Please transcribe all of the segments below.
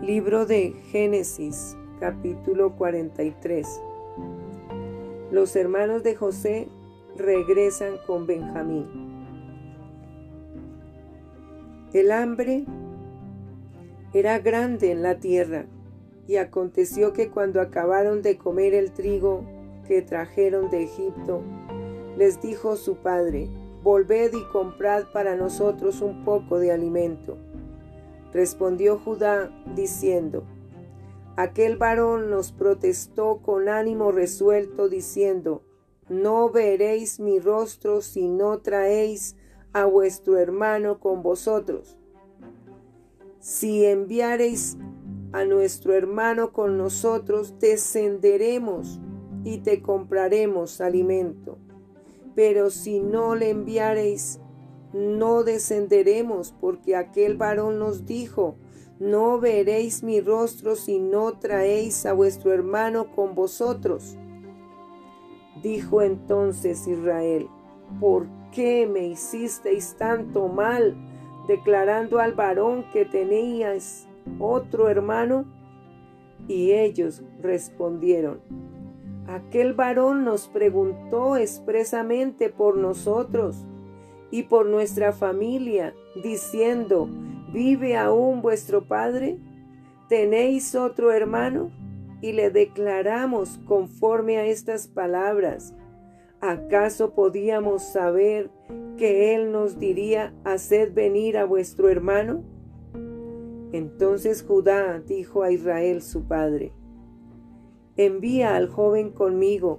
Libro de Génesis, capítulo 43. Los hermanos de José regresan con Benjamín. El hambre era grande en la tierra, y aconteció que cuando acabaron de comer el trigo que trajeron de Egipto, les dijo su padre, Volved y comprad para nosotros un poco de alimento Respondió Judá diciendo, Aquel varón nos protestó con ánimo resuelto diciendo, No veréis mi rostro si no traéis a vuestro hermano con vosotros. Si enviareis a nuestro hermano con nosotros, descenderemos y te compraremos alimento. Pero si no le enviareis, no descenderemos, porque aquel varón nos dijo, no veréis mi rostro si no traéis a vuestro hermano con vosotros. Dijo entonces Israel, ¿por qué me hicisteis tanto mal, declarando al varón que teníais otro hermano? Y ellos respondieron, aquel varón nos preguntó expresamente por nosotros y por nuestra familia, diciendo, ¿vive aún vuestro Padre? ¿Tenéis otro hermano? Y le declaramos conforme a estas palabras. ¿Acaso podíamos saber que Él nos diría, haced venir a vuestro hermano? Entonces Judá dijo a Israel su padre, envía al joven conmigo,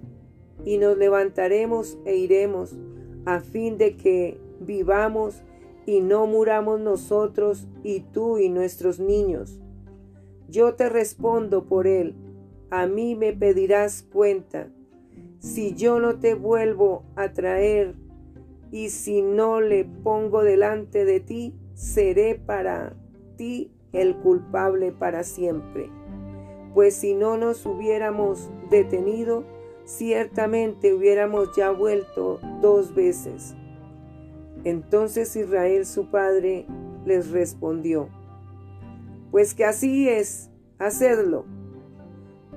y nos levantaremos e iremos, a fin de que vivamos y no muramos nosotros y tú y nuestros niños. Yo te respondo por él, a mí me pedirás cuenta. Si yo no te vuelvo a traer y si no le pongo delante de ti, seré para ti el culpable para siempre. Pues si no nos hubiéramos detenido, ciertamente hubiéramos ya vuelto dos veces. Entonces Israel su padre les respondió, Pues que así es, hacedlo.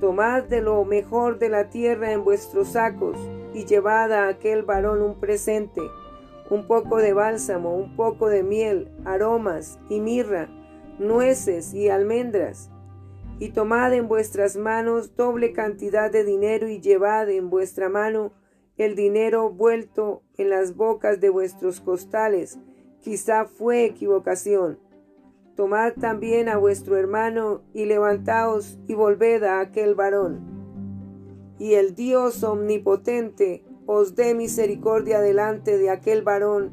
Tomad de lo mejor de la tierra en vuestros sacos y llevad a aquel varón un presente, un poco de bálsamo, un poco de miel, aromas y mirra, nueces y almendras. Y tomad en vuestras manos doble cantidad de dinero y llevad en vuestra mano el dinero vuelto en las bocas de vuestros costales. Quizá fue equivocación. Tomad también a vuestro hermano y levantaos y volved a aquel varón. Y el Dios omnipotente os dé misericordia delante de aquel varón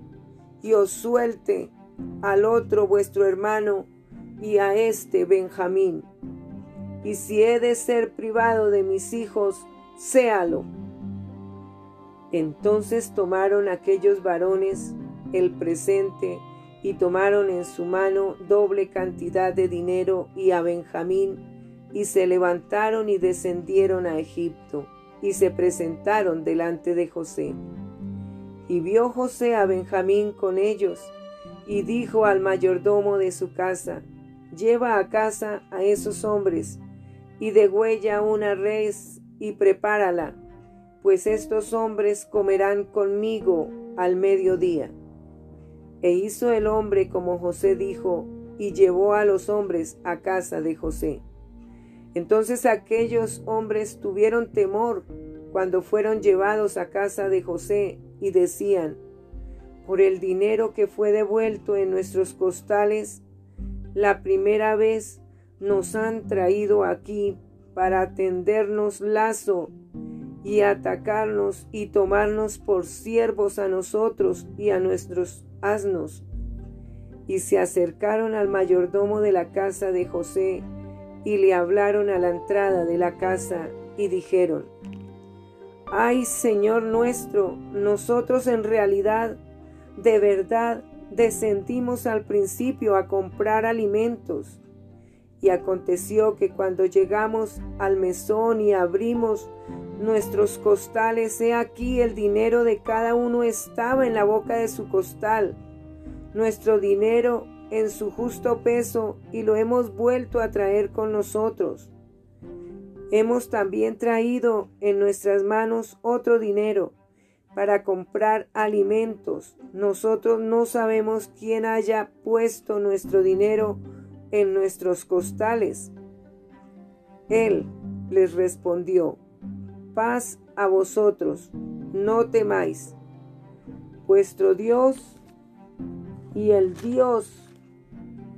y os suelte al otro vuestro hermano y a este Benjamín. Y si he de ser privado de mis hijos, séalo entonces tomaron aquellos varones el presente y tomaron en su mano doble cantidad de dinero y a Benjamín, y se levantaron y descendieron a Egipto, y se presentaron delante de José. Y vio José a Benjamín con ellos, y dijo al mayordomo de su casa, Lleva a casa a esos hombres, y degüella una res y prepárala, pues estos hombres comerán conmigo al mediodía. E hizo el hombre como José dijo, y llevó a los hombres a casa de José. Entonces aquellos hombres tuvieron temor cuando fueron llevados a casa de José y decían, por el dinero que fue devuelto en nuestros costales, la primera vez nos han traído aquí para tendernos lazo y atacarnos y tomarnos por siervos a nosotros y a nuestros asnos. Y se acercaron al mayordomo de la casa de José y le hablaron a la entrada de la casa y dijeron, Ay Señor nuestro, nosotros en realidad, de verdad, descendimos al principio a comprar alimentos. Y aconteció que cuando llegamos al mesón y abrimos nuestros costales, he aquí el dinero de cada uno estaba en la boca de su costal. Nuestro dinero en su justo peso y lo hemos vuelto a traer con nosotros. Hemos también traído en nuestras manos otro dinero para comprar alimentos. Nosotros no sabemos quién haya puesto nuestro dinero en nuestros costales. Él les respondió, paz a vosotros, no temáis. Vuestro Dios y el Dios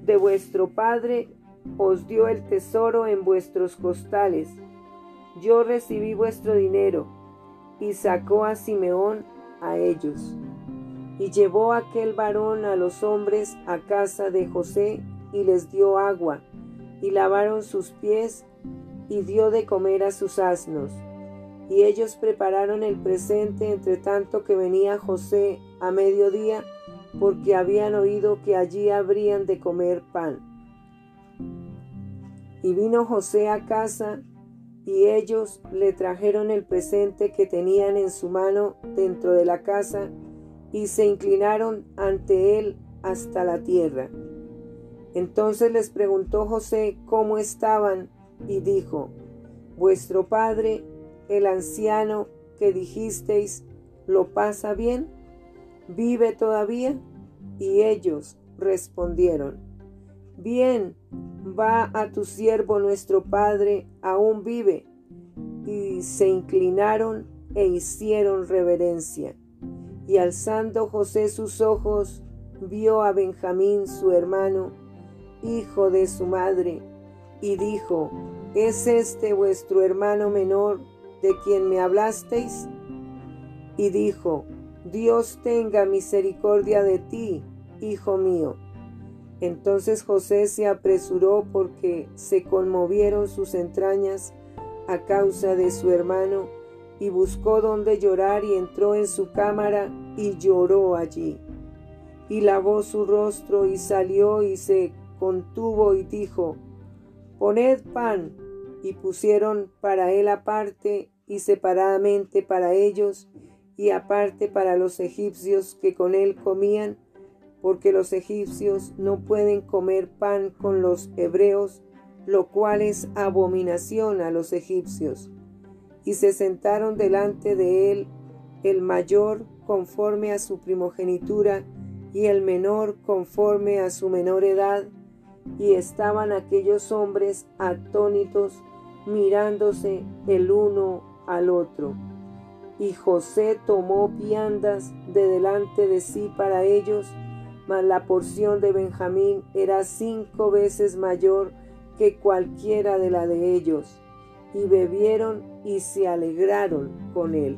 de vuestro Padre os dio el tesoro en vuestros costales. Yo recibí vuestro dinero y sacó a Simeón a ellos. Y llevó aquel varón a los hombres a casa de José y les dio agua, y lavaron sus pies, y dio de comer a sus asnos. Y ellos prepararon el presente entre tanto que venía José a mediodía, porque habían oído que allí habrían de comer pan. Y vino José a casa, y ellos le trajeron el presente que tenían en su mano dentro de la casa, y se inclinaron ante él hasta la tierra. Entonces les preguntó José cómo estaban, y dijo, Vuestro padre, el anciano que dijisteis, ¿lo pasa bien? ¿Vive todavía? Y ellos respondieron, Bien, va a tu siervo nuestro padre, aún vive. Y se inclinaron e hicieron reverencia. Y alzando José sus ojos, vio a Benjamín su hermano, hijo de su madre, y dijo, ¿es este vuestro hermano menor de quien me hablasteis? Y dijo, Dios tenga misericordia de ti, hijo mío. Entonces José se apresuró porque se conmovieron sus entrañas a causa de su hermano, y buscó donde llorar y entró en su cámara y lloró allí. Y lavó su rostro y salió y se contuvo y dijo, Poned pan. Y pusieron para él aparte y separadamente para ellos y aparte para los egipcios que con él comían, porque los egipcios no pueden comer pan con los hebreos, lo cual es abominación a los egipcios. Y se sentaron delante de él el mayor conforme a su primogenitura y el menor conforme a su menor edad, y estaban aquellos hombres atónitos mirándose el uno al otro. Y José tomó viandas de delante de sí para ellos, mas la porción de Benjamín era cinco veces mayor que cualquiera de la de ellos, y bebieron y se alegraron con él.